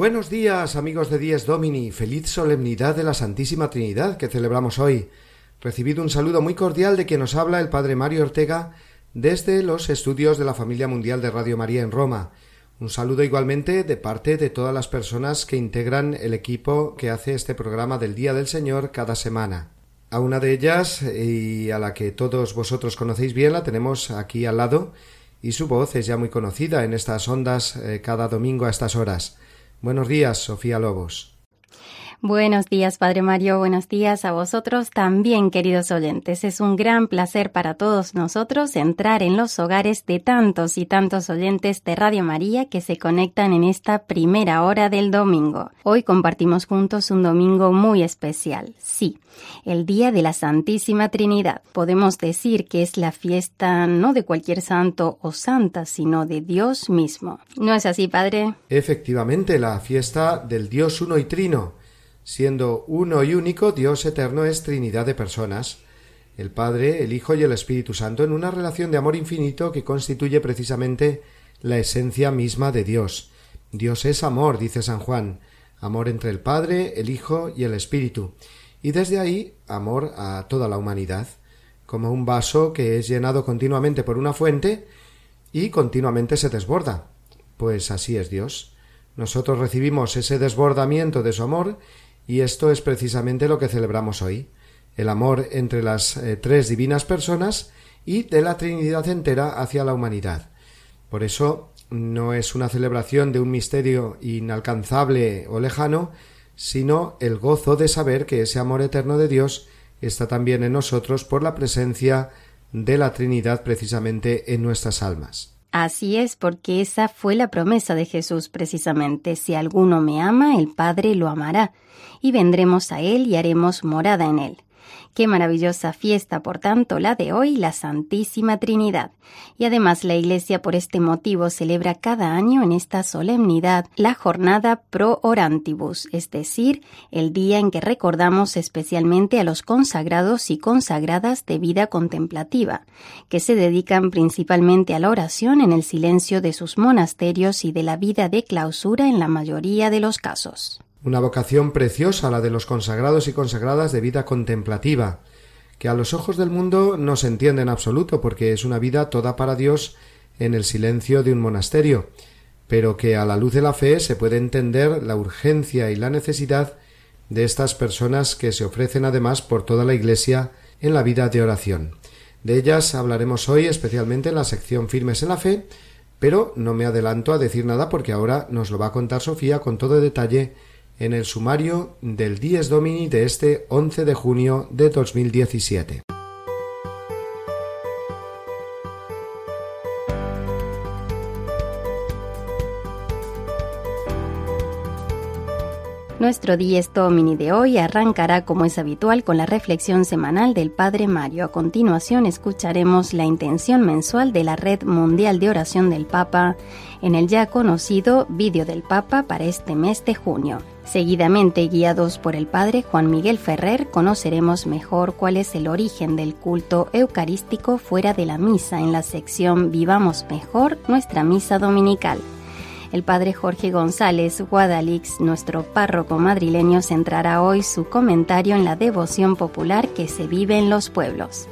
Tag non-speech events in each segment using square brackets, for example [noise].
Buenos días amigos de Dies Domini, feliz solemnidad de la Santísima Trinidad que celebramos hoy. Recibid un saludo muy cordial de quien nos habla el Padre Mario Ortega desde los estudios de la familia mundial de Radio María en Roma. Un saludo igualmente de parte de todas las personas que integran el equipo que hace este programa del Día del Señor cada semana. A una de ellas, y a la que todos vosotros conocéis bien, la tenemos aquí al lado, y su voz es ya muy conocida en estas ondas eh, cada domingo a estas horas. Buenos días, Sofía Lobos. Buenos días, Padre Mario. Buenos días a vosotros también, queridos oyentes. Es un gran placer para todos nosotros entrar en los hogares de tantos y tantos oyentes de Radio María que se conectan en esta primera hora del domingo. Hoy compartimos juntos un domingo muy especial. Sí, el Día de la Santísima Trinidad. Podemos decir que es la fiesta no de cualquier santo o santa, sino de Dios mismo. ¿No es así, Padre? Efectivamente, la fiesta del Dios uno y trino Siendo uno y único, Dios eterno es Trinidad de personas, el Padre, el Hijo y el Espíritu Santo, en una relación de amor infinito que constituye precisamente la esencia misma de Dios. Dios es amor, dice San Juan, amor entre el Padre, el Hijo y el Espíritu, y desde ahí amor a toda la humanidad, como un vaso que es llenado continuamente por una fuente y continuamente se desborda. Pues así es Dios. Nosotros recibimos ese desbordamiento de su amor y esto es precisamente lo que celebramos hoy, el amor entre las eh, tres divinas personas y de la Trinidad entera hacia la humanidad. Por eso no es una celebración de un misterio inalcanzable o lejano, sino el gozo de saber que ese amor eterno de Dios está también en nosotros por la presencia de la Trinidad precisamente en nuestras almas. Así es, porque esa fue la promesa de Jesús precisamente. Si alguno me ama, el Padre lo amará, y vendremos a él y haremos morada en él. Qué maravillosa fiesta, por tanto, la de hoy, la Santísima Trinidad. Y además la Iglesia por este motivo celebra cada año en esta solemnidad la jornada pro orantibus, es decir, el día en que recordamos especialmente a los consagrados y consagradas de vida contemplativa, que se dedican principalmente a la oración en el silencio de sus monasterios y de la vida de clausura en la mayoría de los casos. Una vocación preciosa la de los consagrados y consagradas de vida contemplativa, que a los ojos del mundo no se entiende en absoluto porque es una vida toda para Dios en el silencio de un monasterio, pero que a la luz de la fe se puede entender la urgencia y la necesidad de estas personas que se ofrecen además por toda la Iglesia en la vida de oración. De ellas hablaremos hoy especialmente en la sección Firmes en la Fe, pero no me adelanto a decir nada porque ahora nos lo va a contar Sofía con todo detalle en el sumario del Dies Domini de este 11 de junio de 2017. Nuestro Dies Domini de hoy arrancará como es habitual con la reflexión semanal del Padre Mario. A continuación escucharemos la intención mensual de la Red Mundial de Oración del Papa en el ya conocido Vídeo del Papa para este mes de junio. Seguidamente, guiados por el Padre Juan Miguel Ferrer, conoceremos mejor cuál es el origen del culto eucarístico fuera de la misa en la sección Vivamos mejor nuestra misa dominical. El Padre Jorge González Guadalix, nuestro párroco madrileño, centrará hoy su comentario en la devoción popular que se vive en los pueblos.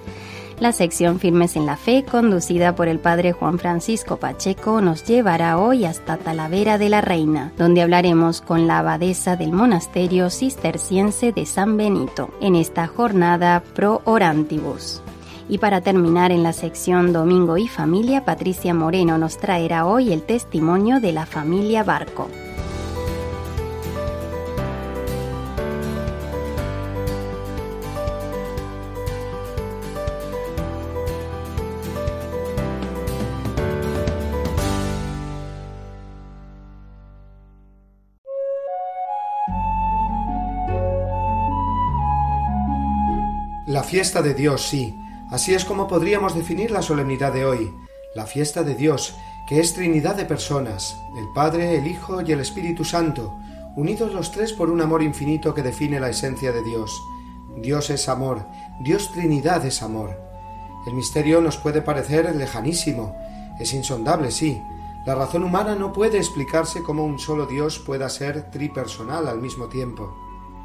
La sección Firmes en la Fe, conducida por el padre Juan Francisco Pacheco, nos llevará hoy hasta Talavera de la Reina, donde hablaremos con la abadesa del monasterio cisterciense de San Benito, en esta jornada pro orantibus. Y para terminar en la sección Domingo y Familia, Patricia Moreno nos traerá hoy el testimonio de la familia Barco. Fiesta de Dios, sí. Así es como podríamos definir la solemnidad de hoy. La fiesta de Dios, que es Trinidad de personas, el Padre, el Hijo y el Espíritu Santo, unidos los tres por un amor infinito que define la esencia de Dios. Dios es amor, Dios Trinidad es amor. El misterio nos puede parecer lejanísimo, es insondable, sí. La razón humana no puede explicarse cómo un solo Dios pueda ser tripersonal al mismo tiempo.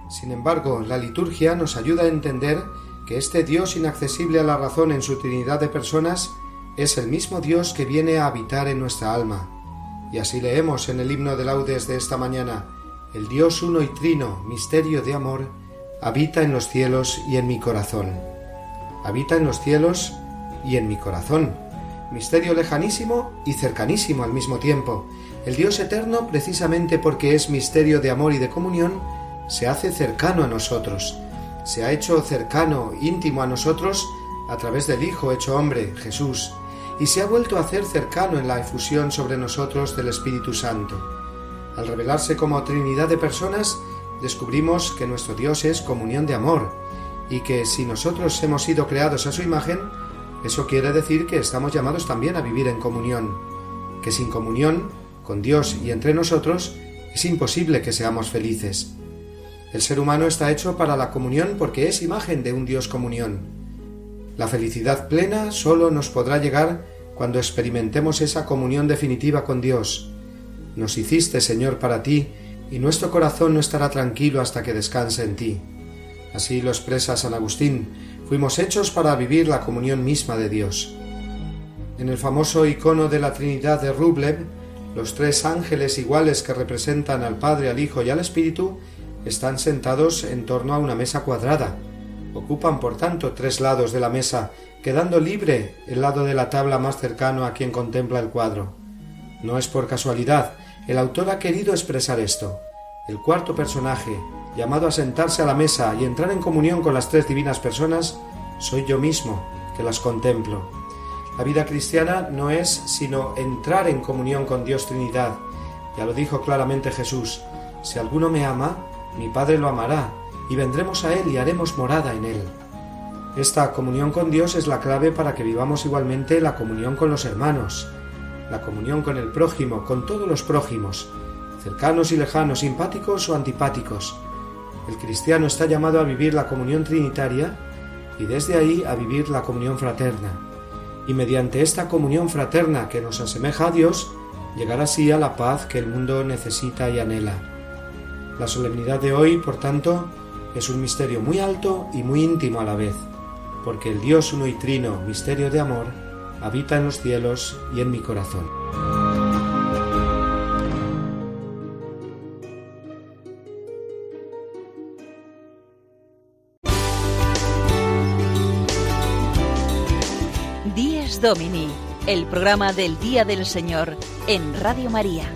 Sin embargo, la liturgia nos ayuda a entender que este Dios inaccesible a la razón en su Trinidad de personas es el mismo Dios que viene a habitar en nuestra alma. Y así leemos en el himno de laudes de esta mañana, el Dios uno y trino, misterio de amor, habita en los cielos y en mi corazón. Habita en los cielos y en mi corazón. Misterio lejanísimo y cercanísimo al mismo tiempo. El Dios eterno, precisamente porque es misterio de amor y de comunión, se hace cercano a nosotros, se ha hecho cercano, íntimo a nosotros a través del Hijo hecho hombre, Jesús, y se ha vuelto a hacer cercano en la efusión sobre nosotros del Espíritu Santo. Al revelarse como Trinidad de personas, descubrimos que nuestro Dios es comunión de amor, y que si nosotros hemos sido creados a su imagen, eso quiere decir que estamos llamados también a vivir en comunión, que sin comunión, con Dios y entre nosotros, es imposible que seamos felices. El ser humano está hecho para la comunión porque es imagen de un Dios comunión. La felicidad plena solo nos podrá llegar cuando experimentemos esa comunión definitiva con Dios. Nos hiciste, Señor, para ti, y nuestro corazón no estará tranquilo hasta que descanse en ti. Así lo expresa San Agustín, fuimos hechos para vivir la comunión misma de Dios. En el famoso icono de la Trinidad de Rublev, los tres ángeles iguales que representan al Padre, al Hijo y al Espíritu están sentados en torno a una mesa cuadrada. Ocupan, por tanto, tres lados de la mesa, quedando libre el lado de la tabla más cercano a quien contempla el cuadro. No es por casualidad, el autor ha querido expresar esto. El cuarto personaje, llamado a sentarse a la mesa y entrar en comunión con las tres divinas personas, soy yo mismo, que las contemplo. La vida cristiana no es sino entrar en comunión con Dios Trinidad. Ya lo dijo claramente Jesús, si alguno me ama, mi Padre lo amará, y vendremos a Él y haremos morada en Él. Esta comunión con Dios es la clave para que vivamos igualmente la comunión con los hermanos, la comunión con el prójimo, con todos los prójimos, cercanos y lejanos, simpáticos o antipáticos. El cristiano está llamado a vivir la comunión trinitaria y desde ahí a vivir la comunión fraterna. Y mediante esta comunión fraterna que nos asemeja a Dios, llegar así a la paz que el mundo necesita y anhela. La solemnidad de hoy, por tanto, es un misterio muy alto y muy íntimo a la vez, porque el Dios uno y trino, misterio de amor, habita en los cielos y en mi corazón. Díez Domini, el programa del Día del Señor en Radio María.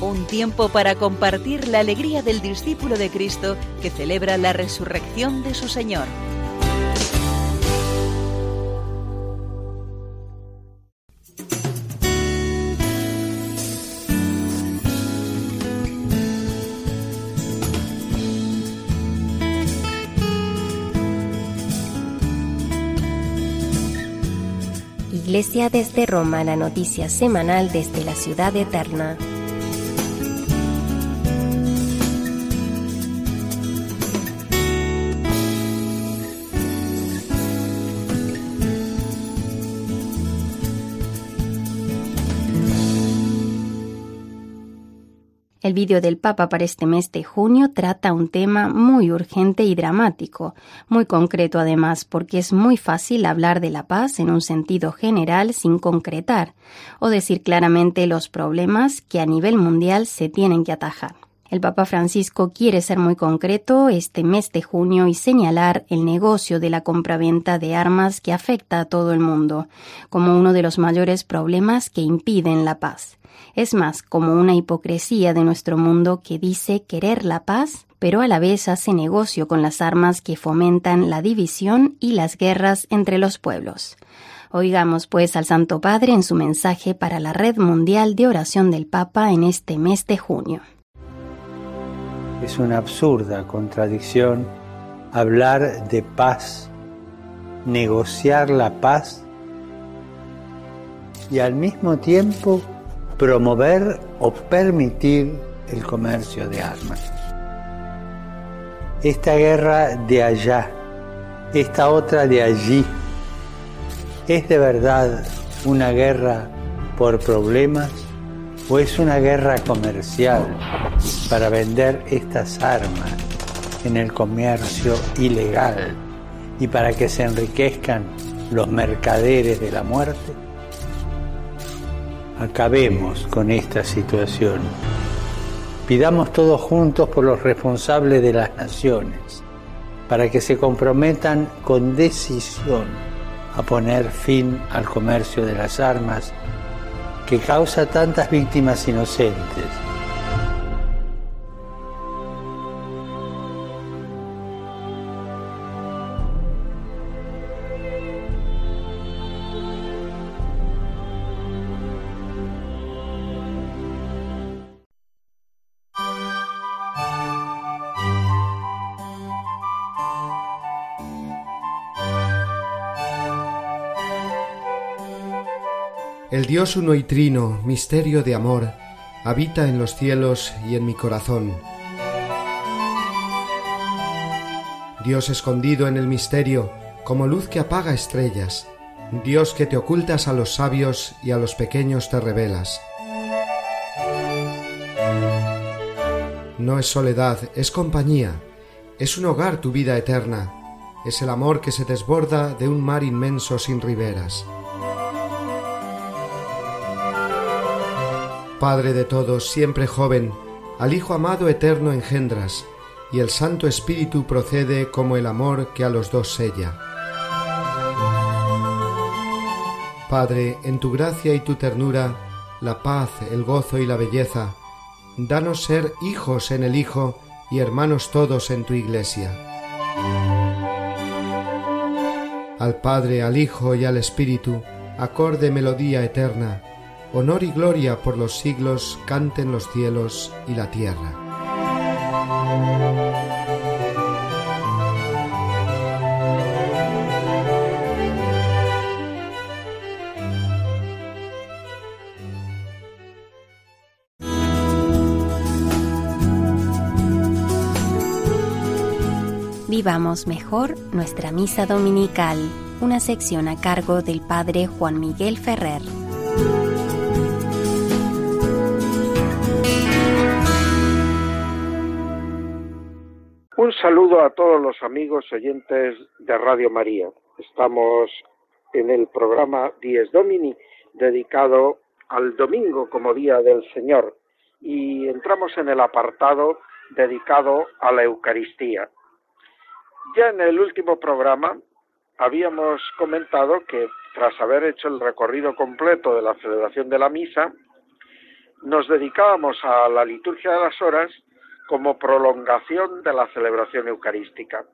Un tiempo para compartir la alegría del discípulo de Cristo que celebra la resurrección de su Señor. Iglesia desde Roma, la noticia semanal desde la ciudad eterna. El vídeo del Papa para este mes de junio trata un tema muy urgente y dramático, muy concreto además, porque es muy fácil hablar de la paz en un sentido general sin concretar, o decir claramente los problemas que a nivel mundial se tienen que atajar. El Papa Francisco quiere ser muy concreto este mes de junio y señalar el negocio de la compraventa de armas que afecta a todo el mundo, como uno de los mayores problemas que impiden la paz. Es más como una hipocresía de nuestro mundo que dice querer la paz, pero a la vez hace negocio con las armas que fomentan la división y las guerras entre los pueblos. Oigamos pues al Santo Padre en su mensaje para la Red Mundial de Oración del Papa en este mes de junio. Es una absurda contradicción hablar de paz, negociar la paz y al mismo tiempo promover o permitir el comercio de armas. Esta guerra de allá, esta otra de allí, ¿es de verdad una guerra por problemas o es una guerra comercial para vender estas armas en el comercio ilegal y para que se enriquezcan los mercaderes de la muerte? Acabemos con esta situación. Pidamos todos juntos por los responsables de las naciones, para que se comprometan con decisión a poner fin al comercio de las armas que causa tantas víctimas inocentes El Dios uno y trino, misterio de amor, habita en los cielos y en mi corazón. Dios escondido en el misterio, como luz que apaga estrellas, Dios que te ocultas a los sabios y a los pequeños te revelas. No es soledad, es compañía, es un hogar tu vida eterna, es el amor que se desborda de un mar inmenso sin riberas. Padre de todos, siempre joven, al Hijo amado eterno engendras, y el Santo Espíritu procede como el amor que a los dos sella. Padre, en tu gracia y tu ternura, la paz, el gozo y la belleza, danos ser hijos en el Hijo y hermanos todos en tu Iglesia. Al Padre, al Hijo y al Espíritu, acorde melodía eterna, honor y gloria por los siglos canten los cielos y la tierra. Vivamos mejor nuestra misa dominical, una sección a cargo del Padre Juan Miguel Ferrer. Saludo a todos los amigos oyentes de Radio María. Estamos en el programa Dies Domini dedicado al domingo como día del Señor y entramos en el apartado dedicado a la Eucaristía. Ya en el último programa habíamos comentado que tras haber hecho el recorrido completo de la celebración de la misa, nos dedicábamos a la liturgia de las horas como prolongación de la celebración eucarística.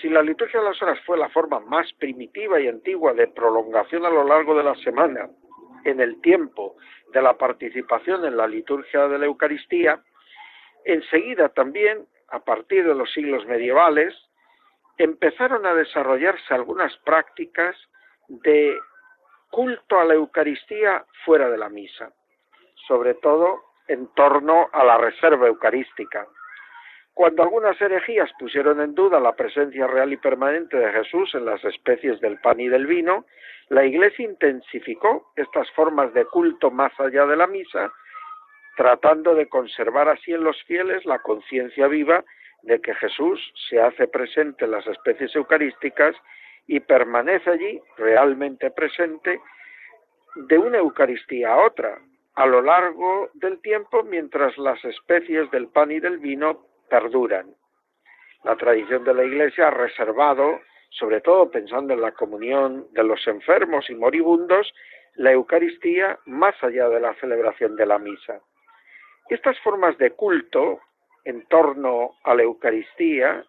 Si la liturgia de las horas fue la forma más primitiva y antigua de prolongación a lo largo de la semana en el tiempo de la participación en la liturgia de la Eucaristía, enseguida también, a partir de los siglos medievales, empezaron a desarrollarse algunas prácticas de culto a la Eucaristía fuera de la misa, sobre todo en torno a la reserva eucarística. Cuando algunas herejías pusieron en duda la presencia real y permanente de Jesús en las especies del pan y del vino, la Iglesia intensificó estas formas de culto más allá de la misa, tratando de conservar así en los fieles la conciencia viva de que Jesús se hace presente en las especies eucarísticas y permanece allí realmente presente de una Eucaristía a otra, a lo largo del tiempo mientras las especies del pan y del vino perduran. La tradición de la Iglesia ha reservado, sobre todo pensando en la comunión de los enfermos y moribundos, la Eucaristía más allá de la celebración de la misa. Estas formas de culto en torno a la Eucaristía,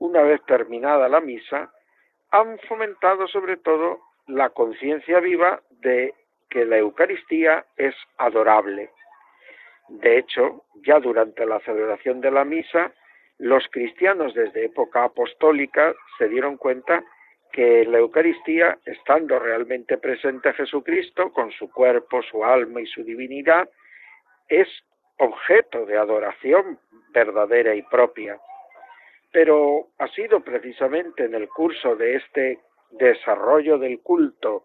una vez terminada la misa, han fomentado sobre todo la conciencia viva de que la Eucaristía es adorable. De hecho, ya durante la celebración de la misa, los cristianos desde época apostólica se dieron cuenta que la Eucaristía, estando realmente presente Jesucristo, con su cuerpo, su alma y su divinidad, es objeto de adoración verdadera y propia. Pero ha sido precisamente en el curso de este desarrollo del culto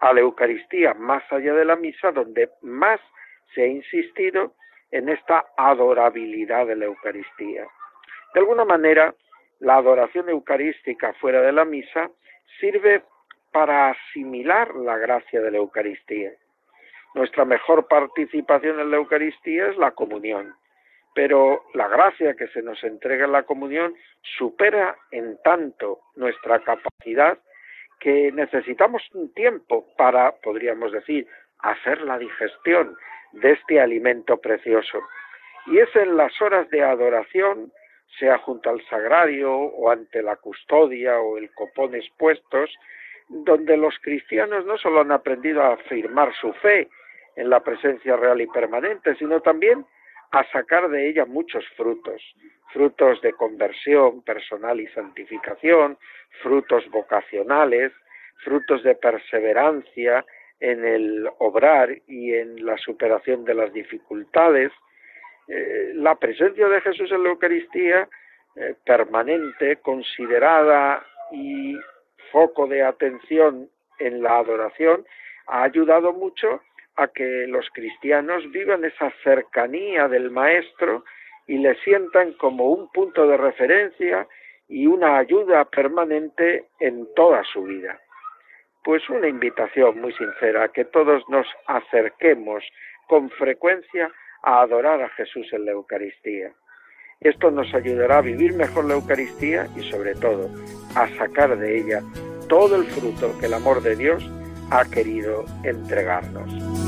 a la Eucaristía más allá de la misa donde más se ha insistido en esta adorabilidad de la Eucaristía. De alguna manera, la adoración eucarística fuera de la misa sirve para asimilar la gracia de la Eucaristía. Nuestra mejor participación en la Eucaristía es la comunión, pero la gracia que se nos entrega en la comunión supera en tanto nuestra capacidad que necesitamos un tiempo para, podríamos decir, hacer la digestión de este alimento precioso. Y es en las horas de adoración, sea junto al sagrario o ante la custodia o el copón expuestos, donde los cristianos no solo han aprendido a afirmar su fe en la presencia real y permanente, sino también a sacar de ella muchos frutos, frutos de conversión personal y santificación, frutos vocacionales, frutos de perseverancia en el obrar y en la superación de las dificultades. Eh, la presencia de Jesús en la Eucaristía, eh, permanente, considerada y foco de atención en la adoración, ha ayudado mucho a que los cristianos vivan esa cercanía del Maestro y le sientan como un punto de referencia y una ayuda permanente en toda su vida pues una invitación muy sincera a que todos nos acerquemos con frecuencia a adorar a Jesús en la Eucaristía. Esto nos ayudará a vivir mejor la Eucaristía y sobre todo a sacar de ella todo el fruto que el amor de Dios ha querido entregarnos.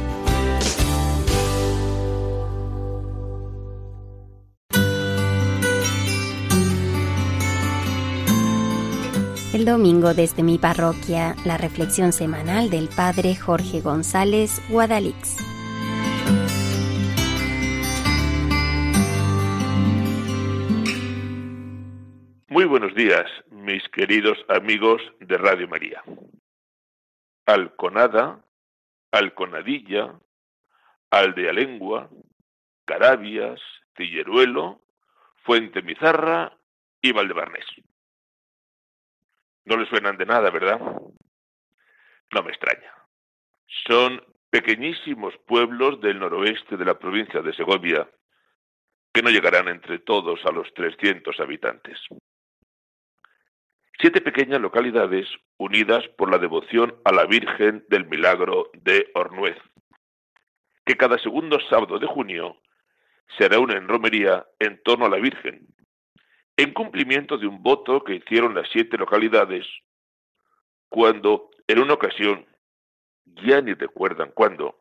El domingo desde mi parroquia, la reflexión semanal del Padre Jorge González Guadalix. Muy buenos días, mis queridos amigos de Radio María. Alconada, Alconadilla, Aldealengua, Carabias, Tilleruelo, Fuente Mizarra y Valdebarnés. No les suenan de nada, ¿verdad? No me extraña. Son pequeñísimos pueblos del noroeste de la provincia de Segovia que no llegarán entre todos a los 300 habitantes. Siete pequeñas localidades unidas por la devoción a la Virgen del Milagro de Ornuez, que cada segundo sábado de junio se reúne en romería en torno a la Virgen, en cumplimiento de un voto que hicieron las siete localidades cuando, en una ocasión, ya ni recuerdan cuándo,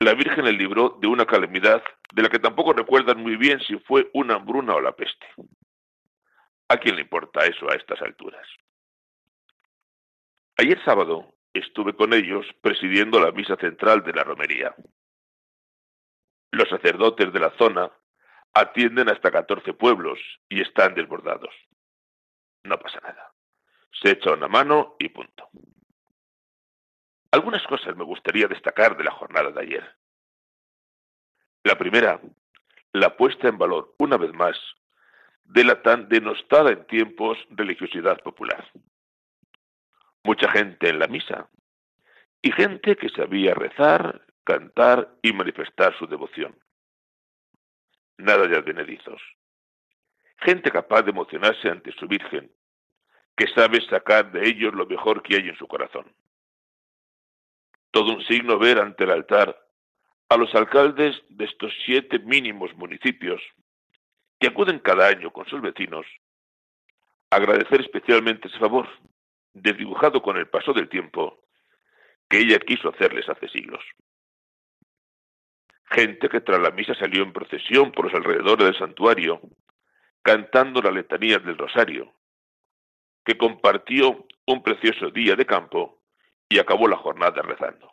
la Virgen les libró de una calamidad de la que tampoco recuerdan muy bien si fue una hambruna o la peste. ¿A quién le importa eso a estas alturas? Ayer sábado estuve con ellos presidiendo la misa central de la romería. Los sacerdotes de la zona atienden hasta 14 pueblos y están desbordados. No pasa nada. se echa una mano y punto. Algunas cosas me gustaría destacar de la jornada de ayer. La primera, la puesta en valor, una vez más, de la tan denostada en tiempos religiosidad popular. Mucha gente en la misa y gente que sabía rezar, cantar y manifestar su devoción. Nada de advenedizos. Gente capaz de emocionarse ante su Virgen, que sabe sacar de ellos lo mejor que hay en su corazón. Todo un signo ver ante el altar a los alcaldes de estos siete mínimos municipios que acuden cada año con sus vecinos, agradecer especialmente ese favor, desdibujado con el paso del tiempo, que ella quiso hacerles hace siglos. Gente que tras la misa salió en procesión por los alrededores del santuario, cantando la letanía del rosario, que compartió un precioso día de campo y acabó la jornada rezando.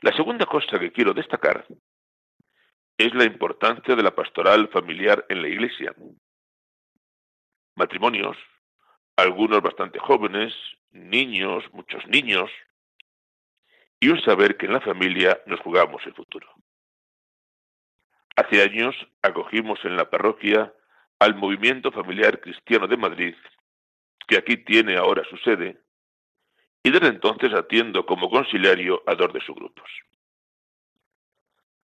La segunda cosa que quiero destacar es la importancia de la pastoral familiar en la Iglesia. Matrimonios, algunos bastante jóvenes, niños, muchos niños, y un saber que en la familia nos jugamos el futuro. Hace años acogimos en la parroquia al movimiento familiar cristiano de Madrid, que aquí tiene ahora su sede, y desde entonces atiendo como conciliario a dos de sus grupos.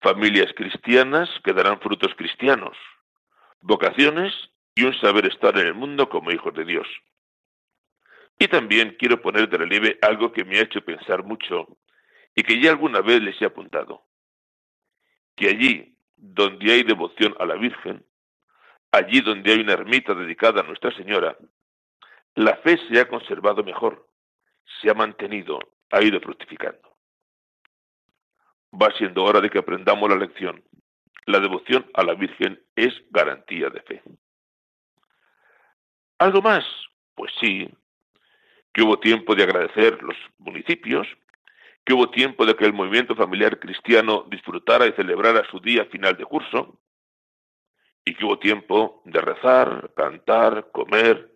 Familias cristianas que darán frutos cristianos, vocaciones y un saber estar en el mundo como hijos de Dios. Y también quiero poner de relieve algo que me ha hecho pensar mucho y que ya alguna vez les he apuntado. Que allí donde hay devoción a la Virgen, allí donde hay una ermita dedicada a Nuestra Señora, la fe se ha conservado mejor, se ha mantenido, ha ido fructificando. Va siendo hora de que aprendamos la lección. La devoción a la Virgen es garantía de fe. ¿Algo más? Pues sí, que hubo tiempo de agradecer los municipios, que hubo tiempo de que el movimiento familiar cristiano disfrutara y celebrara su día final de curso, y que hubo tiempo de rezar, cantar, comer,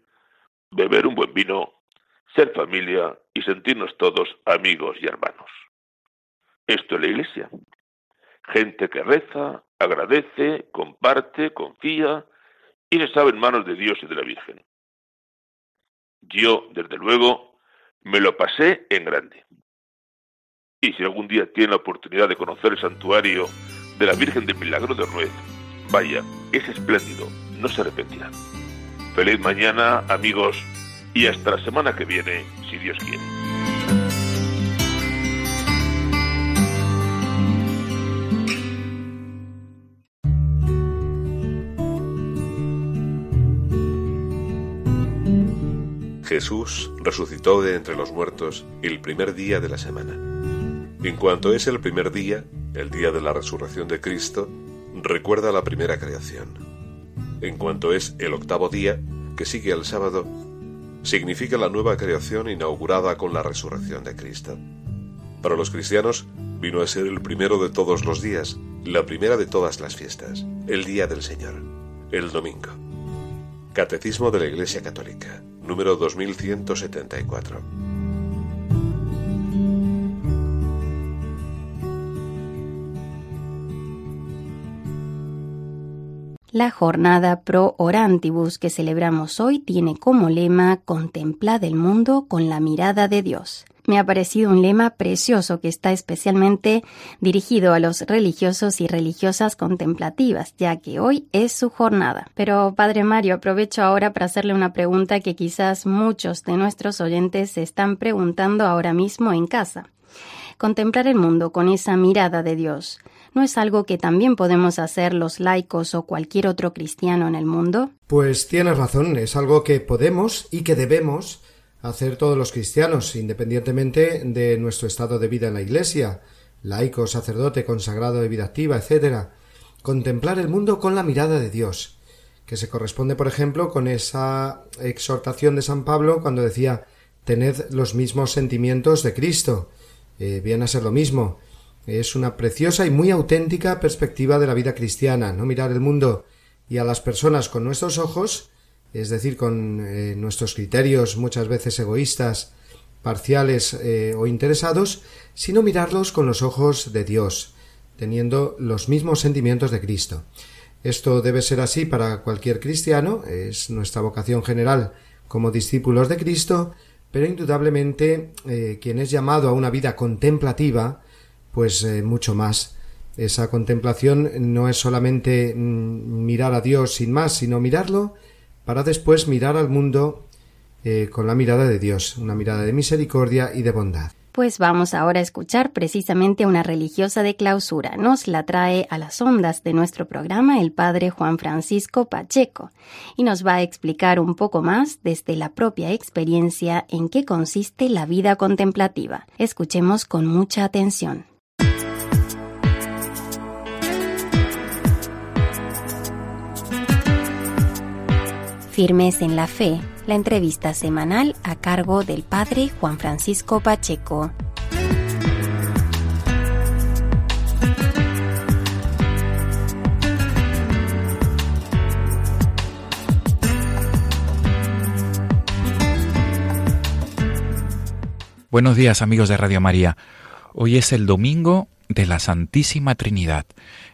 beber un buen vino ser familia y sentirnos todos amigos y hermanos. Esto es la Iglesia. Gente que reza, agradece, comparte, confía y se sabe en manos de Dios y de la Virgen. Yo, desde luego, me lo pasé en grande. Y si algún día tiene la oportunidad de conocer el santuario de la Virgen del Milagro de Ruez, vaya, es espléndido, no se arrepentirá. Feliz mañana, amigos y hasta la semana que viene, si Dios quiere. Jesús resucitó de entre los muertos el primer día de la semana. En cuanto es el primer día, el día de la resurrección de Cristo, recuerda la primera creación. En cuanto es el octavo día, que sigue al sábado, significa la nueva creación inaugurada con la resurrección de Cristo. Para los cristianos vino a ser el primero de todos los días, la primera de todas las fiestas, el día del Señor, el domingo. Catecismo de la Iglesia Católica, número 2174. La jornada Pro Orantibus que celebramos hoy tiene como lema Contemplad el mundo con la mirada de Dios. Me ha parecido un lema precioso que está especialmente dirigido a los religiosos y religiosas contemplativas, ya que hoy es su jornada. Pero, Padre Mario, aprovecho ahora para hacerle una pregunta que quizás muchos de nuestros oyentes se están preguntando ahora mismo en casa. Contemplar el mundo con esa mirada de Dios. ¿No es algo que también podemos hacer los laicos o cualquier otro cristiano en el mundo? Pues tienes razón, es algo que podemos y que debemos hacer todos los cristianos, independientemente de nuestro estado de vida en la Iglesia, laico, sacerdote, consagrado de vida activa, etc. Contemplar el mundo con la mirada de Dios, que se corresponde, por ejemplo, con esa exhortación de San Pablo cuando decía tened los mismos sentimientos de Cristo. Eh, viene a ser lo mismo. Es una preciosa y muy auténtica perspectiva de la vida cristiana, no mirar el mundo y a las personas con nuestros ojos es decir, con eh, nuestros criterios muchas veces egoístas, parciales eh, o interesados, sino mirarlos con los ojos de Dios, teniendo los mismos sentimientos de Cristo. Esto debe ser así para cualquier cristiano, es nuestra vocación general como discípulos de Cristo, pero indudablemente eh, quien es llamado a una vida contemplativa, pues eh, mucho más. Esa contemplación no es solamente mm, mirar a Dios sin más, sino mirarlo para después mirar al mundo eh, con la mirada de Dios, una mirada de misericordia y de bondad. Pues vamos ahora a escuchar precisamente una religiosa de clausura. Nos la trae a las ondas de nuestro programa el padre Juan Francisco Pacheco y nos va a explicar un poco más desde la propia experiencia en qué consiste la vida contemplativa. Escuchemos con mucha atención. Firmes en la Fe, la entrevista semanal a cargo del Padre Juan Francisco Pacheco. Buenos días amigos de Radio María. Hoy es el domingo de la Santísima Trinidad.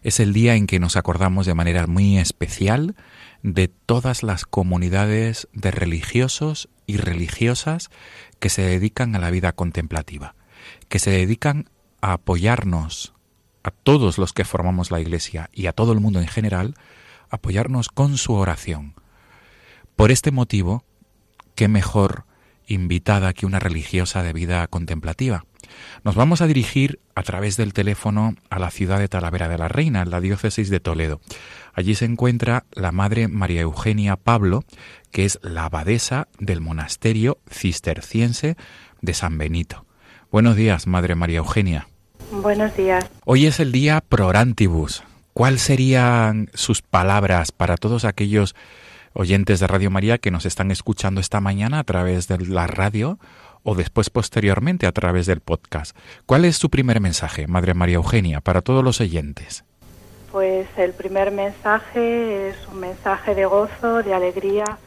Es el día en que nos acordamos de manera muy especial de todas las comunidades de religiosos y religiosas que se dedican a la vida contemplativa, que se dedican a apoyarnos a todos los que formamos la Iglesia y a todo el mundo en general, apoyarnos con su oración. Por este motivo, qué mejor invitada que una religiosa de vida contemplativa. Nos vamos a dirigir a través del teléfono a la ciudad de Talavera de la Reina, en la diócesis de Toledo. Allí se encuentra la Madre María Eugenia Pablo, que es la abadesa del monasterio cisterciense de San Benito. Buenos días, Madre María Eugenia. Buenos días. Hoy es el día Prorantibus. ¿Cuáles serían sus palabras para todos aquellos oyentes de Radio María que nos están escuchando esta mañana a través de la radio o después posteriormente a través del podcast. ¿Cuál es su primer mensaje, Madre María Eugenia, para todos los oyentes? Pues el primer mensaje es un mensaje de gozo, de alegría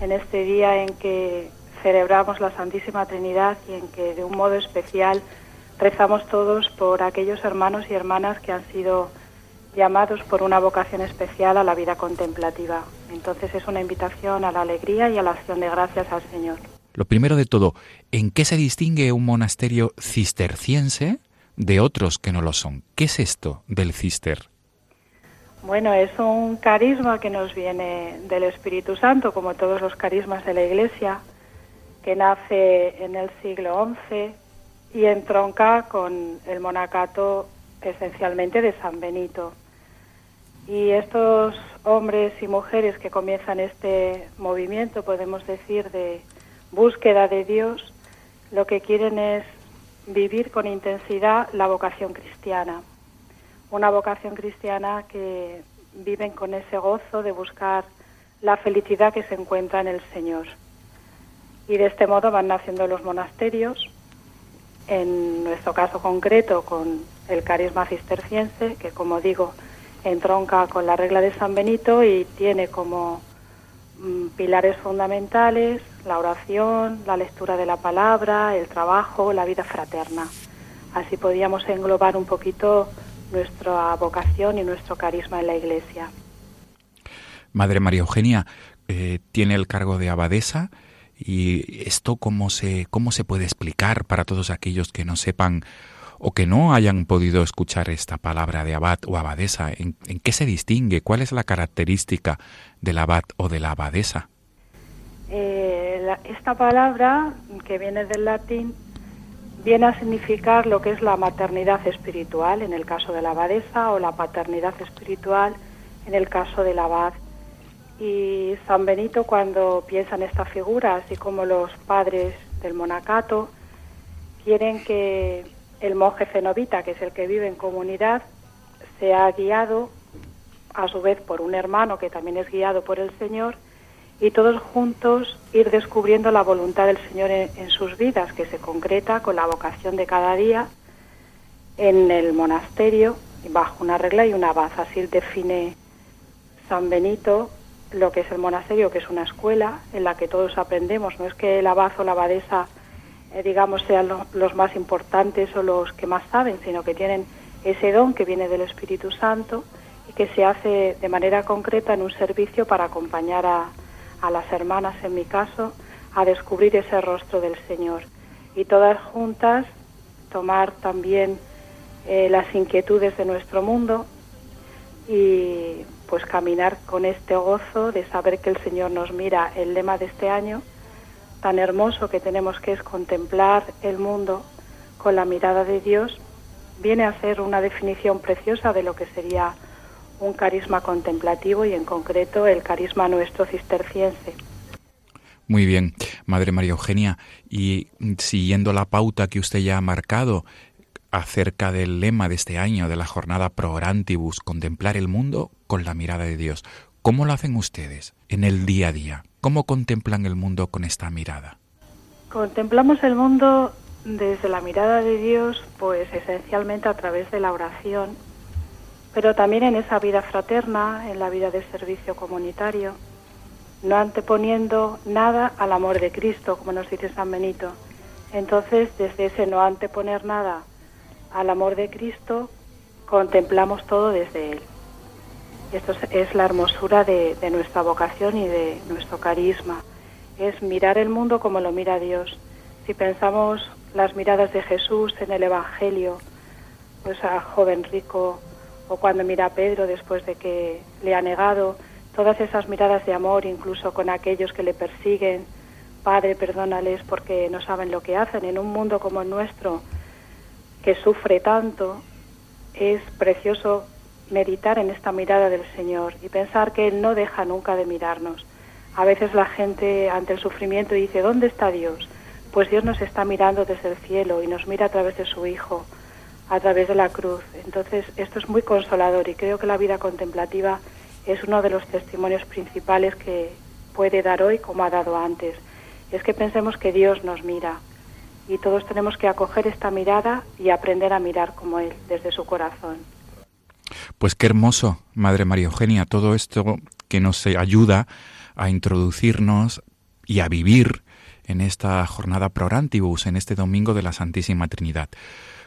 en este día en que celebramos la Santísima Trinidad y en que de un modo especial rezamos todos por aquellos hermanos y hermanas que han sido llamados por una vocación especial a la vida contemplativa. Entonces es una invitación a la alegría y a la acción de gracias al Señor. Lo primero de todo, ¿en qué se distingue un monasterio cisterciense de otros que no lo son? ¿Qué es esto del cister? Bueno, es un carisma que nos viene del Espíritu Santo, como todos los carismas de la Iglesia, que nace en el siglo XI y entronca con el monacato esencialmente de San Benito. Y estos hombres y mujeres que comienzan este movimiento, podemos decir, de búsqueda de Dios, lo que quieren es vivir con intensidad la vocación cristiana. Una vocación cristiana que viven con ese gozo de buscar la felicidad que se encuentra en el Señor. Y de este modo van naciendo los monasterios, en nuestro caso concreto con el carisma cisterciense, que como digo, entronca con la regla de San Benito y tiene como mm, pilares fundamentales la oración, la lectura de la palabra, el trabajo, la vida fraterna. Así podíamos englobar un poquito nuestra vocación y nuestro carisma en la Iglesia. Madre María Eugenia eh, tiene el cargo de abadesa y esto cómo se cómo se puede explicar para todos aquellos que no sepan o que no hayan podido escuchar esta palabra de abad o abadesa. ¿En, qué se distingue? ¿Cuál es la característica del abad o de la abadesa? Eh, esta palabra, que viene del latín, viene a significar lo que es la maternidad espiritual en el caso de la abadesa o la paternidad espiritual en el caso del abad. Y San Benito cuando piensa en esta figura, así como los padres del monacato, quieren que el monje cenobita, que es el que vive en comunidad, sea guiado a su vez por un hermano que también es guiado por el Señor y todos juntos ir descubriendo la voluntad del Señor en, sus vidas, que se concreta con la vocación de cada día en el monasterio, bajo una regla y una base. Así define San Benito lo que es el monasterio, que es una escuela en la que todos aprendemos. No es que el abad o la abadesa, eh, digamos, sean los más importantes o los que más saben, sino que tienen ese don que viene del Espíritu Santo y que se hace de manera concreta en un servicio para acompañar a, a las hermanas, en mi caso, a descubrir ese rostro del Señor. Y todas juntas tomar también eh, las inquietudes de nuestro mundo y pues caminar con este gozo de saber que el Señor nos mira. El lema de este año tan hermoso que tenemos que es contemplar el mundo con la mirada de Dios, viene a ser una definición preciosa de lo que sería un carisma contemplativo y en concreto el carisma nuestro cisterciense. Muy bien, Madre María Eugenia, y siguiendo la pauta que usted ya ha marcado acerca del lema de este año de la jornada Pro Orantibus, contemplar el mundo con la mirada de Dios, ¿cómo lo hacen ustedes en el día a día? ¿Cómo contemplan el mundo con esta mirada? Contemplamos el mundo desde la mirada de Dios, pues esencialmente a través de la oración, pero también en esa vida fraterna, en la vida de servicio comunitario, no anteponiendo nada al amor de Cristo, como nos dice San Benito. Entonces, desde ese no anteponer nada al amor de Cristo, contemplamos todo desde Él. Esto es la hermosura de, nuestra vocación y de nuestro carisma. Es mirar el mundo como lo mira Dios. Si pensamos las miradas de Jesús en el Evangelio, pues a joven rico, o cuando mira a Pedro después de que le ha negado, todas esas miradas de amor, incluso con aquellos que le persiguen, Padre, perdónales porque no saben lo que hacen. En un mundo como el nuestro, que sufre tanto, es precioso meditar en esta mirada del Señor y pensar que Él no deja nunca de mirarnos. A veces la gente ante el sufrimiento dice, ¿dónde está Dios? pues Dios nos está mirando desde el cielo y nos mira a través de su Hijo, a través de la cruz. Entonces, esto es muy consolador y creo que la vida contemplativa es uno de los testimonios principales que puede dar hoy como ha dado antes. Es que pensemos que Dios nos mira y todos tenemos que acoger esta mirada y aprender a mirar como Él, desde su corazón. Pues qué hermoso, Madre María Eugenia, todo esto que nos ayuda a introducirnos y a vivir en esta jornada Prorantibus, en este domingo de la Santísima Trinidad.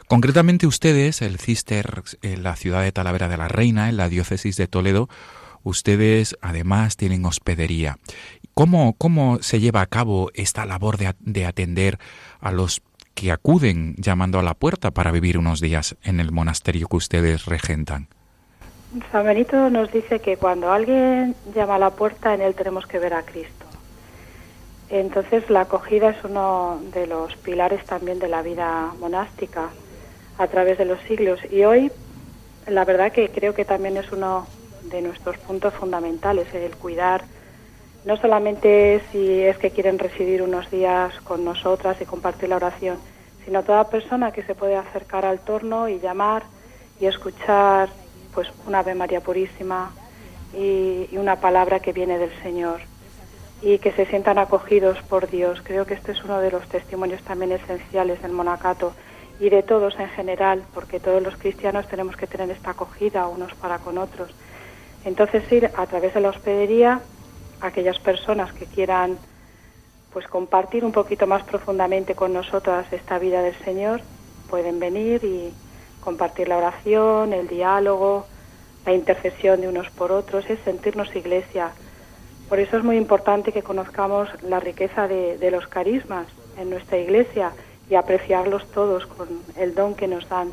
Concretamente ustedes, el Cister en la ciudad de Talavera de la Reina, en la diócesis de Toledo, ustedes además tienen hospedería. ¿Cómo, cómo se lleva a cabo esta labor de, de atender a los que acuden llamando a la puerta para vivir unos días en el monasterio que ustedes regentan? San Benito nos dice que cuando alguien llama a la puerta, en él tenemos que ver a Cristo. Entonces la acogida es uno de los pilares también de la vida monástica a través de los siglos y hoy la verdad que creo que también es uno de nuestros puntos fundamentales el cuidar no solamente si es que quieren residir unos días con nosotras y compartir la oración, sino toda persona que se puede acercar al torno y llamar y escuchar pues una Ave María Purísima y, una palabra que viene del Señor y que se sientan acogidos por Dios. Creo que este es uno de los testimonios también esenciales del monacato y de todos en general, porque todos los cristianos tenemos que tener esta acogida unos para con otros. Entonces ir a través de la hospedería aquellas personas que quieran pues compartir un poquito más profundamente con nosotras esta vida del Señor, pueden venir y compartir la oración, el diálogo, la intercesión de unos por otros, es sentirnos iglesia, por eso es muy importante que conozcamos la riqueza de, los carismas en nuestra iglesia y apreciarlos todos con el don que nos dan,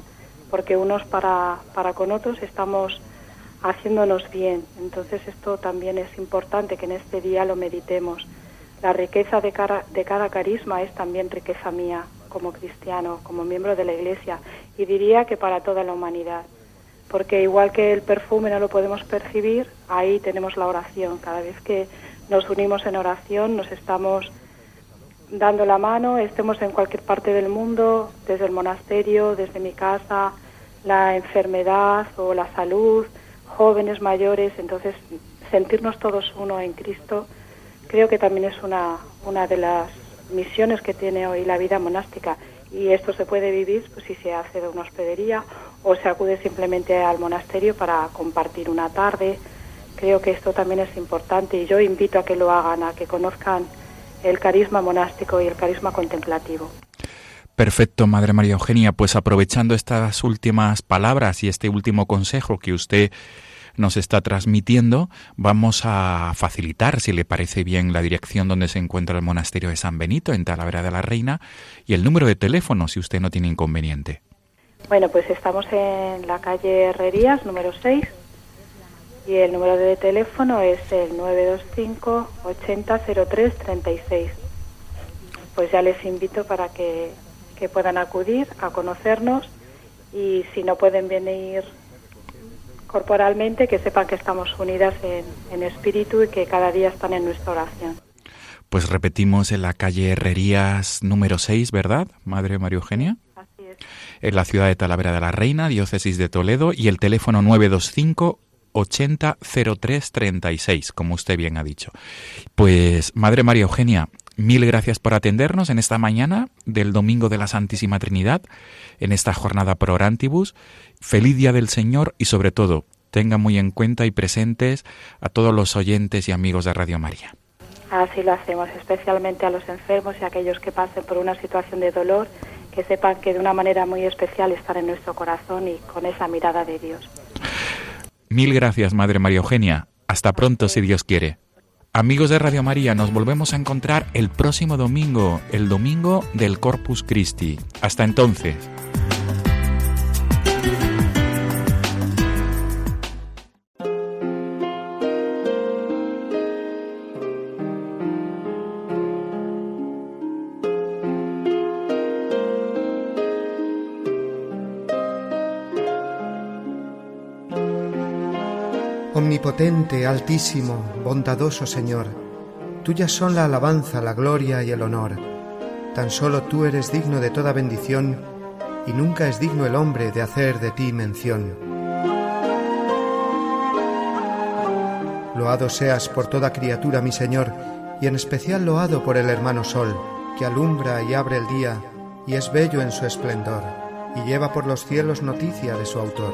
porque unos para, para con otros estamos haciéndonos bien. Entonces esto también es importante que en este día lo meditemos. La riqueza de, de cada carisma es también riqueza mía como cristiano, como miembro de la Iglesia y diría que para toda la humanidad porque igual que el perfume no lo podemos percibir, ahí tenemos la oración. Cada vez que nos unimos en oración nos estamos dando la mano, estemos en cualquier parte del mundo, desde el monasterio, desde mi casa, la enfermedad o la salud, jóvenes, mayores, entonces sentirnos todos uno en Cristo, creo que también es una, una de las misiones que tiene hoy la vida monástica y esto se puede vivir pues, si se hace de una hospedería o se acude simplemente al monasterio para compartir una tarde creo que esto también es importante y yo invito a que lo hagan, a que conozcan el carisma monástico y el carisma contemplativo. Perfecto, Madre María Eugenia. Pues aprovechando estas últimas palabras y este último consejo que usted nos está transmitiendo, vamos a facilitar, si le parece bien, la dirección donde se encuentra el monasterio de San Benito, en Talavera de la Reina, y el número de teléfono, si usted no tiene inconveniente. Bueno, pues estamos en la calle Herrerías, número 6, y el número de teléfono es el 925 8003 36. Pues ya les invito para que que puedan acudir a conocernos y si no pueden venir corporalmente, que sepan que estamos unidas en, espíritu y que cada día están en nuestra oración. Pues repetimos en la calle Herrerías número 6, ¿verdad, Madre María Eugenia? Así es. En la ciudad de Talavera de la Reina, diócesis de Toledo, y el teléfono 925 800336, como usted bien ha dicho. Pues, Madre María Eugenia, Mil gracias por atendernos en esta mañana del Domingo de la Santísima Trinidad, en esta jornada pro orantibus. Feliz Día del Señor y sobre todo, tenga muy en cuenta y presentes a todos los oyentes y amigos de Radio María. Así lo hacemos, especialmente a los enfermos y a aquellos que pasen por una situación de dolor, que sepan que de una manera muy especial están en nuestro corazón y con esa mirada de Dios. Mil gracias, Madre María Eugenia. Hasta pronto, si Dios quiere. Amigos de Radio María, nos volvemos a encontrar el próximo domingo, el domingo del Corpus Christi. Hasta entonces. Omnipotente, altísimo, bondadoso Señor, tuyas son la alabanza, la gloria y el honor. Tan solo tú eres digno de toda bendición, y nunca es digno el hombre de hacer de ti mención. Loado seas por toda criatura, mi Señor, y en especial loado por el hermano Sol, que alumbra y abre el día, y es bello en su esplendor, y lleva por los cielos noticia de su autor.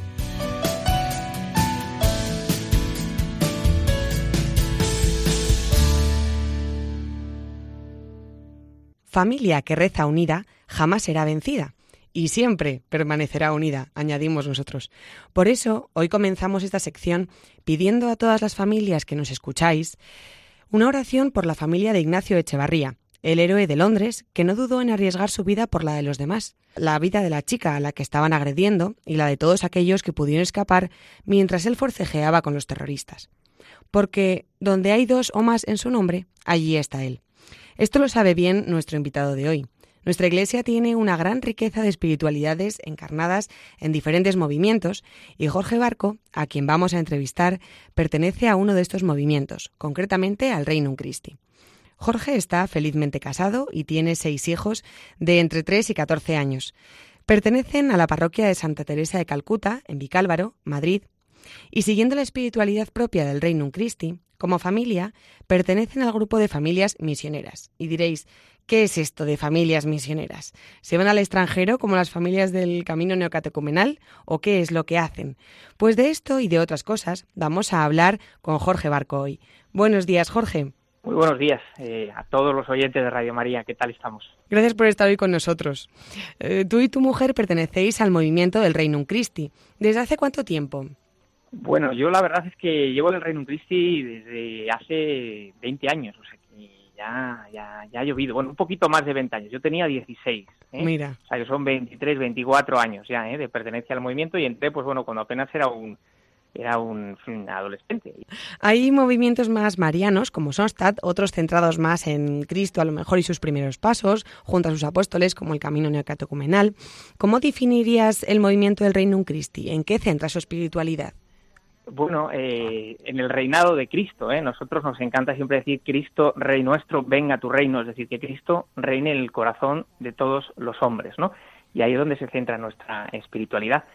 Familia que reza unida jamás será vencida y siempre permanecerá unida, añadimos nosotros. Por eso, hoy comenzamos esta sección pidiendo a todas las familias que nos escucháis una oración por la familia de Ignacio Echevarría, el héroe de Londres, que no dudó en arriesgar su vida por la de los demás, la vida de la chica a la que estaban agrediendo y la de todos aquellos que pudieron escapar mientras él forcejeaba con los terroristas. Porque donde hay dos o más en su nombre, allí está él. Esto lo sabe bien nuestro invitado de hoy. Nuestra Iglesia tiene una gran riqueza de espiritualidades encarnadas en diferentes movimientos y Jorge Barco, a quien vamos a entrevistar, pertenece a uno de estos movimientos, concretamente al Reino Christi. Jorge está felizmente casado y tiene seis hijos de entre 3 y 14 años. Pertenecen a la parroquia de Santa Teresa de Calcuta, en Vicálvaro, Madrid, y siguiendo la espiritualidad propia del Reino Christi, como familia, pertenecen al grupo de familias misioneras. Y diréis, ¿qué es esto de familias misioneras? ¿Se van al extranjero como las familias del Camino Neocatecumenal o qué es lo que hacen? Pues de esto y de otras cosas vamos a hablar con Jorge Barco hoy. Buenos días, Jorge. Muy buenos días eh, a todos los oyentes de Radio María. ¿Qué tal estamos? Gracias por estar hoy con nosotros. Eh, tú y tu mujer pertenecéis al movimiento del Reino Christi. ¿Desde hace cuánto tiempo? Bueno, yo la verdad es que llevo en el Reino Christi desde hace 20 años, o sea que ya, ya, ya ha llovido. Bueno, un poquito más de 20 años. Yo tenía 16. ¿eh? Mira. O sea, que son 23, 24 años ya ¿eh? de pertenencia al movimiento y entré, pues bueno, cuando apenas era un era un, adolescente. Hay movimientos más marianos, como Sonstad, otros centrados más en Cristo, a lo mejor, y sus primeros pasos, junto a sus apóstoles, como el camino neocatecumenal. ¿Cómo definirías el movimiento del Reino Christi? ¿En qué centra su espiritualidad? Bueno, eh, en el reinado de Cristo, ¿eh? nosotros nos encanta siempre decir Cristo, Rey nuestro, venga tu reino, es decir, que Cristo reine en el corazón de todos los hombres, ¿no? Y ahí es donde se centra nuestra espiritualidad.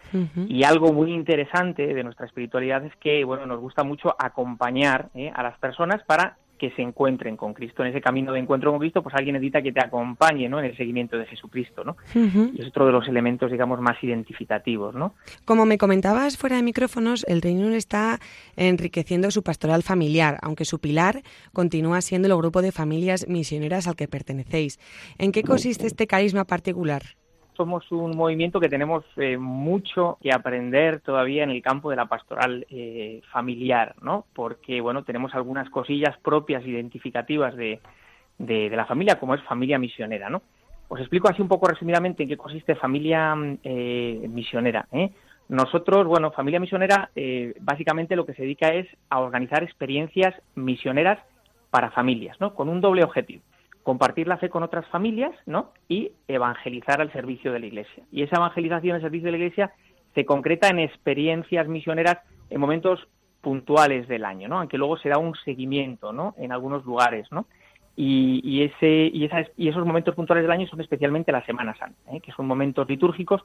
Y algo muy interesante de nuestra espiritualidad es que, bueno, nos gusta mucho acompañar ¿eh? a las personas para que se encuentren con Cristo. En ese camino de encuentro con Cristo, pues alguien necesita que te acompañe, ¿no? En el seguimiento de Jesucristo, ¿no? Y es otro de los elementos, digamos, más identificativos, ¿no? Como me comentabas fuera de micrófonos, el Reino está enriqueciendo su pastoral familiar, aunque su pilar continúa siendo el grupo de familias misioneras al que pertenecéis. ¿En qué consiste este carisma particular? Somos un movimiento que tenemos eh, mucho que aprender todavía en el campo de la pastoral eh, familiar, ¿no? Porque, bueno, tenemos algunas cosillas propias, identificativas de, de, la familia, como es familia misionera, ¿no? Os explico así un poco resumidamente en qué consiste familia eh, misionera. Nosotros, bueno, familia misionera, básicamente lo que se dedica es a organizar experiencias misioneras para familias, ¿no? Con un doble objetivo compartir la fe con otras familias, ¿no? Y evangelizar al servicio de la Iglesia. Y esa evangelización al servicio de la Iglesia se concreta en experiencias misioneras en momentos puntuales del año, ¿no? Aunque luego se da un seguimiento, ¿no? En algunos lugares, ¿no? Y, ese, y, y esos momentos puntuales del año son especialmente la Semana Santa, ¿eh? que son momentos litúrgicos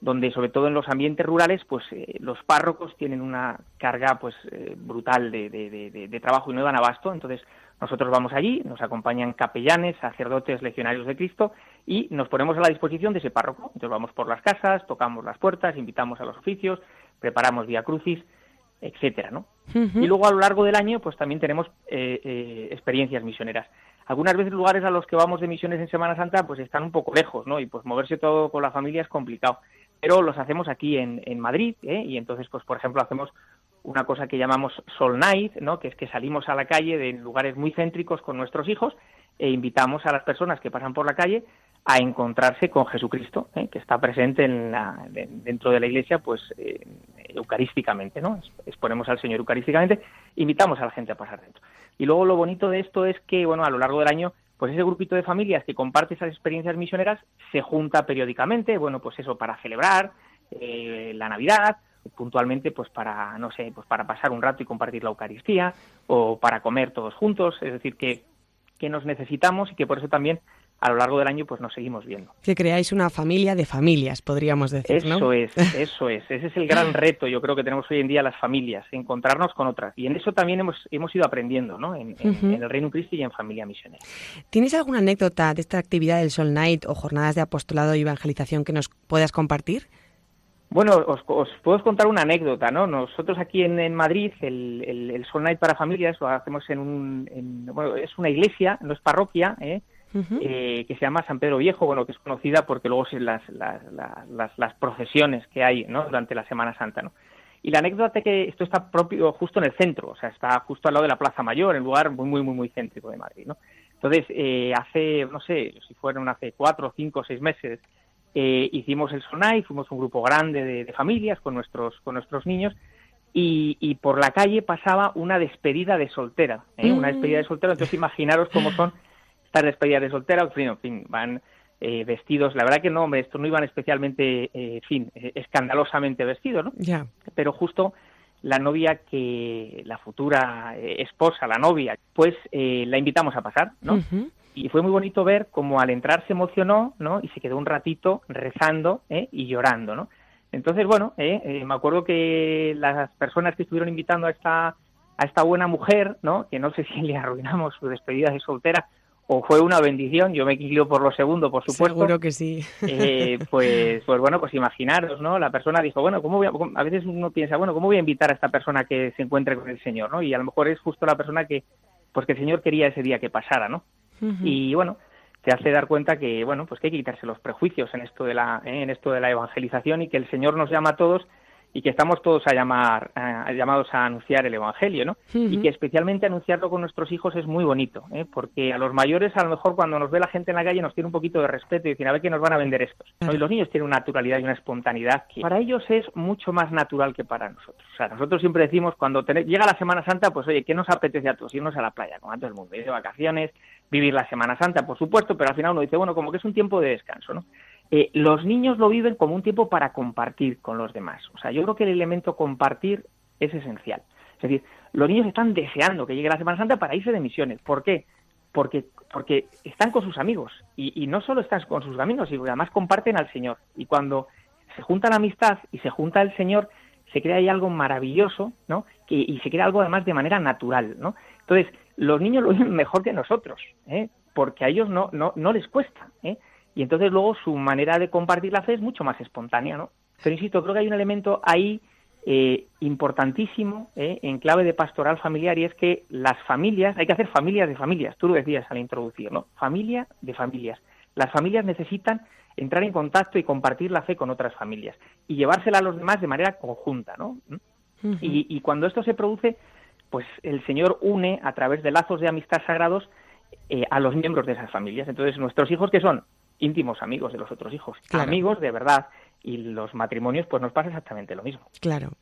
donde sobre todo en los ambientes rurales pues eh, los párrocos tienen una carga pues eh, brutal de, de, trabajo y no dan abasto entonces nosotros vamos allí, nos acompañan capellanes, sacerdotes, legionarios de Cristo y nos ponemos a la disposición de ese párroco. Entonces vamos por las casas, tocamos las puertas, invitamos a los oficios, preparamos vía crucis, etcétera, ¿no? Y luego a lo largo del año, pues también tenemos eh, eh, experiencias misioneras. Algunas veces lugares a los que vamos de misiones en Semana Santa, pues están un poco lejos, ¿no? Y pues moverse todo con la familia es complicado. Pero los hacemos aquí en, en Madrid, ¿eh? Y entonces, pues por ejemplo, hacemos una cosa que llamamos Sol Night, ¿no? que es que salimos a la calle de lugares muy céntricos con nuestros hijos e invitamos a las personas que pasan por la calle a encontrarse con Jesucristo, ¿eh? que está presente en la, dentro de la iglesia, pues eh, eucarísticamente, ¿no? Exponemos al Señor eucarísticamente, invitamos a la gente a pasar dentro. Y luego lo bonito de esto es que, bueno, a lo largo del año, pues ese grupito de familias que comparte esas experiencias misioneras se junta periódicamente, bueno, pues eso, para celebrar eh, la Navidad puntualmente pues para no sé pues para pasar un rato y compartir la Eucaristía o para comer todos juntos es decir que que nos necesitamos y que por eso también a lo largo del año pues nos seguimos viendo. Que creáis una familia de familias, podríamos decir, Eso es, [laughs] eso es. Ese es el gran reto, yo creo que tenemos hoy en día las familias, encontrarnos con otras. Y en eso también hemos, hemos ido aprendiendo, ¿no? En, el Reino Cristo y en familia misionera. ¿Tienes alguna anécdota de esta actividad del Sol Night o jornadas de apostolado y evangelización que nos puedas compartir? Bueno, os, puedo contar una anécdota, ¿no? Nosotros aquí en, Madrid, el, el, Sol Night para familias lo hacemos en un... bueno, es una iglesia, no es parroquia, ¿eh? Eh, que se llama San Pedro Viejo, bueno, que es conocida porque luego son las, las, las, las, procesiones que hay ¿no? durante la Semana Santa. ¿no? Y la anécdota es que esto está propio justo en el centro, o sea, está justo al lado de la Plaza Mayor, en un lugar muy, muy, muy, muy céntrico de Madrid. ¿no? Entonces, eh, hace, no sé, si fueron hace cuatro, cinco, seis meses, eh, hicimos el SONAI, fuimos un grupo grande de, familias con nuestros, con nuestros niños, y, y, por la calle pasaba una despedida de soltera, ¿eh? una despedida de soltera, entonces imaginaros cómo son estas despedidas de soltera, en fin, van eh, vestidos, la verdad que no, hombre, estos no iban especialmente, eh, en fin, eh, escandalosamente vestidos, ¿no? Ya. Pero justo la novia que, la futura esposa, la novia, pues la invitamos a pasar, ¿no? Y fue muy bonito ver cómo al entrar se emocionó, ¿no? Y se quedó un ratito rezando y llorando, ¿no? Entonces, bueno, me acuerdo que las personas que estuvieron invitando a esta, a esta buena mujer, ¿no? Que no sé si le arruinamos su despedida de soltera, o fue una bendición, yo me equilibro por lo segundo, por supuesto. Seguro que sí. Eh, pues, pues bueno, pues imaginaros, ¿no? La persona dijo, bueno, ¿cómo voy a, a veces uno piensa, bueno, ¿cómo voy a invitar a esta persona que se encuentre con el Señor, ¿no? Y a lo mejor es justo la persona que, pues que el Señor quería ese día que pasara, ¿no? Y bueno, te hace dar cuenta que, bueno, pues que hay que quitarse los prejuicios en esto de la, ¿eh? en esto de la evangelización y que el Señor nos llama a todos y que estamos todos a llamar, llamados a anunciar el Evangelio, ¿no? Y que especialmente anunciarlo con nuestros hijos es muy bonito, ¿eh? porque a los mayores a lo mejor cuando nos ve la gente en la calle nos tiene un poquito de respeto y dicen a ver qué nos van a vender estos. Y los niños tienen una naturalidad y una espontaneidad que para ellos es mucho más natural que para nosotros. O sea, nosotros siempre decimos cuando llega la Semana Santa, pues oye, ¿qué nos apetece a todos? Irnos a la playa, con a todo el mundo, ir de vacaciones, vivir la Semana Santa, por supuesto, pero al final uno dice, bueno, como que es un tiempo de descanso, ¿no? Eh, los niños lo viven como un tiempo para compartir con los demás. O sea, yo creo que el elemento compartir es esencial. Es decir, los niños están deseando que llegue la Semana Santa para irse de misiones. ¿Por qué? Porque, porque están con sus amigos. Y, no solo están con sus amigos, sino que además comparten al Señor. Y cuando se junta la amistad y se junta el Señor, se crea ahí algo maravilloso, ¿no? y se crea algo además de manera natural, ¿no? Entonces, los niños lo viven mejor que nosotros, ¿eh? porque a ellos no, no, no les cuesta, ¿eh? y entonces luego su manera de compartir la fe es mucho más espontánea, ¿no? Pero insisto, creo que hay un elemento ahí eh, importantísimo eh, en clave de pastoral familiar y es que las familias, hay que hacer familias de familias, tú lo decías al introducir, ¿no? Familia de familias. Las familias necesitan entrar en contacto y compartir la fe con otras familias y llevársela a los demás de manera conjunta, ¿no? y, cuando esto se produce, pues el Señor une a través de lazos de amistad sagrados eh, a los miembros de esas familias. Entonces, nuestros hijos que son íntimos amigos de los otros hijos, amigos de verdad. Y los matrimonios, pues nos pasa exactamente lo mismo. Claro.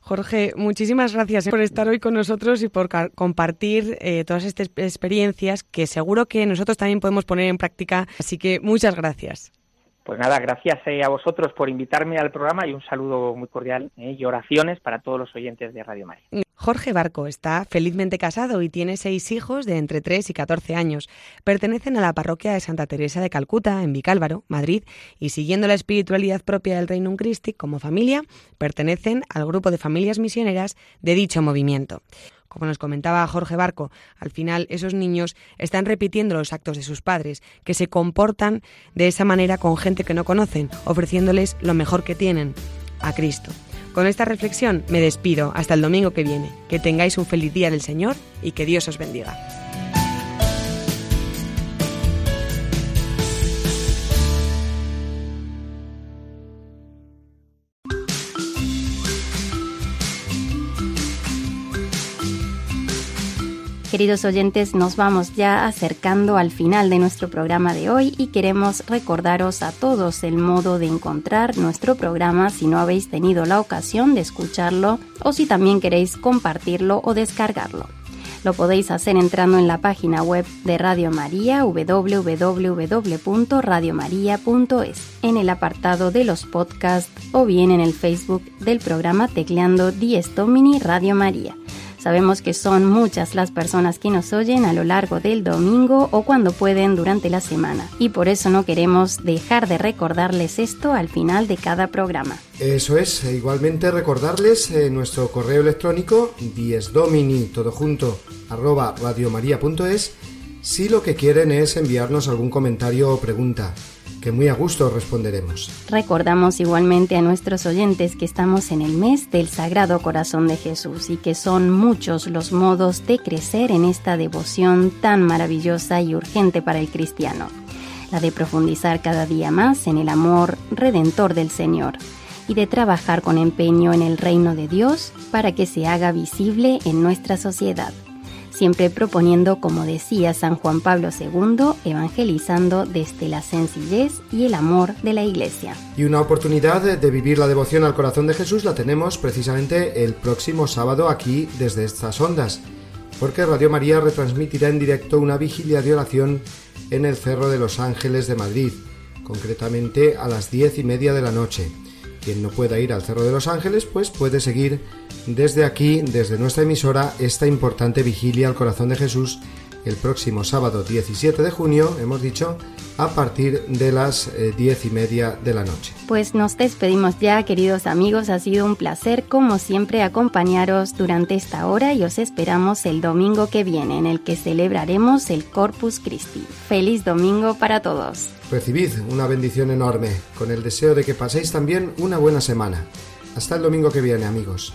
Jorge, muchísimas gracias por estar hoy con nosotros y por compartir eh, todas estas experiencias que seguro que nosotros también podemos poner en práctica. Así que muchas gracias. Pues nada, gracias eh, a vosotros por invitarme al programa y un saludo muy cordial eh, y oraciones para todos los oyentes de Radio María. Jorge Barco está felizmente casado y tiene seis hijos de entre 3 y 14 años. Pertenecen a la parroquia de Santa Teresa de Calcuta, en Vicálvaro, Madrid, y siguiendo la espiritualidad propia del Reino Christi como familia, pertenecen al grupo de familias misioneras de dicho movimiento. Como nos comentaba Jorge Barco, al final esos niños están repitiendo los actos de sus padres, que se comportan de esa manera con gente que no conocen, ofreciéndoles lo mejor que tienen, a Cristo. Con esta reflexión me despido hasta el domingo que viene. Que tengáis un feliz día del Señor y que Dios os bendiga. Queridos oyentes, nos vamos ya acercando al final de nuestro programa de hoy y queremos recordaros a todos el modo de encontrar nuestro programa si no habéis tenido la ocasión de escucharlo o si también queréis compartirlo o descargarlo. Lo podéis hacer entrando en la página web de Radio María www.radiomaria.es en el apartado de los podcasts o bien en el Facebook del programa Tecleando Dies Domini Radio María. Sabemos que son muchas las personas que nos oyen a lo largo del domingo o cuando pueden durante la semana y por eso no queremos dejar de recordarles esto al final de cada programa. Eso es, e igualmente recordarles eh, nuestro correo electrónico diesdomini, todo si lo que quieren es enviarnos algún comentario o pregunta que muy a gusto responderemos. Recordamos igualmente a nuestros oyentes que estamos en el mes del Sagrado Corazón de Jesús y que son muchos los modos de crecer en esta devoción tan maravillosa y urgente para el cristiano. La de profundizar cada día más en el amor redentor del Señor y de trabajar con empeño en el reino de Dios para que se haga visible en nuestra sociedad siempre proponiendo, como decía San Juan Pablo II, evangelizando desde la sencillez y el amor de la Iglesia. Y una oportunidad de vivir la devoción al corazón de Jesús la tenemos precisamente el próximo sábado aquí desde estas ondas, porque Radio María retransmitirá en directo una vigilia de oración en el Cerro de los Ángeles de Madrid, concretamente a las diez y media de la noche. Quien no pueda ir al Cerro de los Ángeles, pues puede seguir desde aquí, desde nuestra emisora, esta importante vigilia al corazón de Jesús el próximo sábado 17 de junio, hemos dicho, a partir de las eh, diez y media de la noche. Pues nos despedimos ya, queridos amigos. Ha sido un placer, como siempre, acompañaros durante esta hora y os esperamos el domingo que viene, en el que celebraremos el Corpus Christi. Feliz domingo para todos. Recibid una bendición enorme, con el deseo de que paséis también una buena semana. Hasta el domingo que viene, amigos.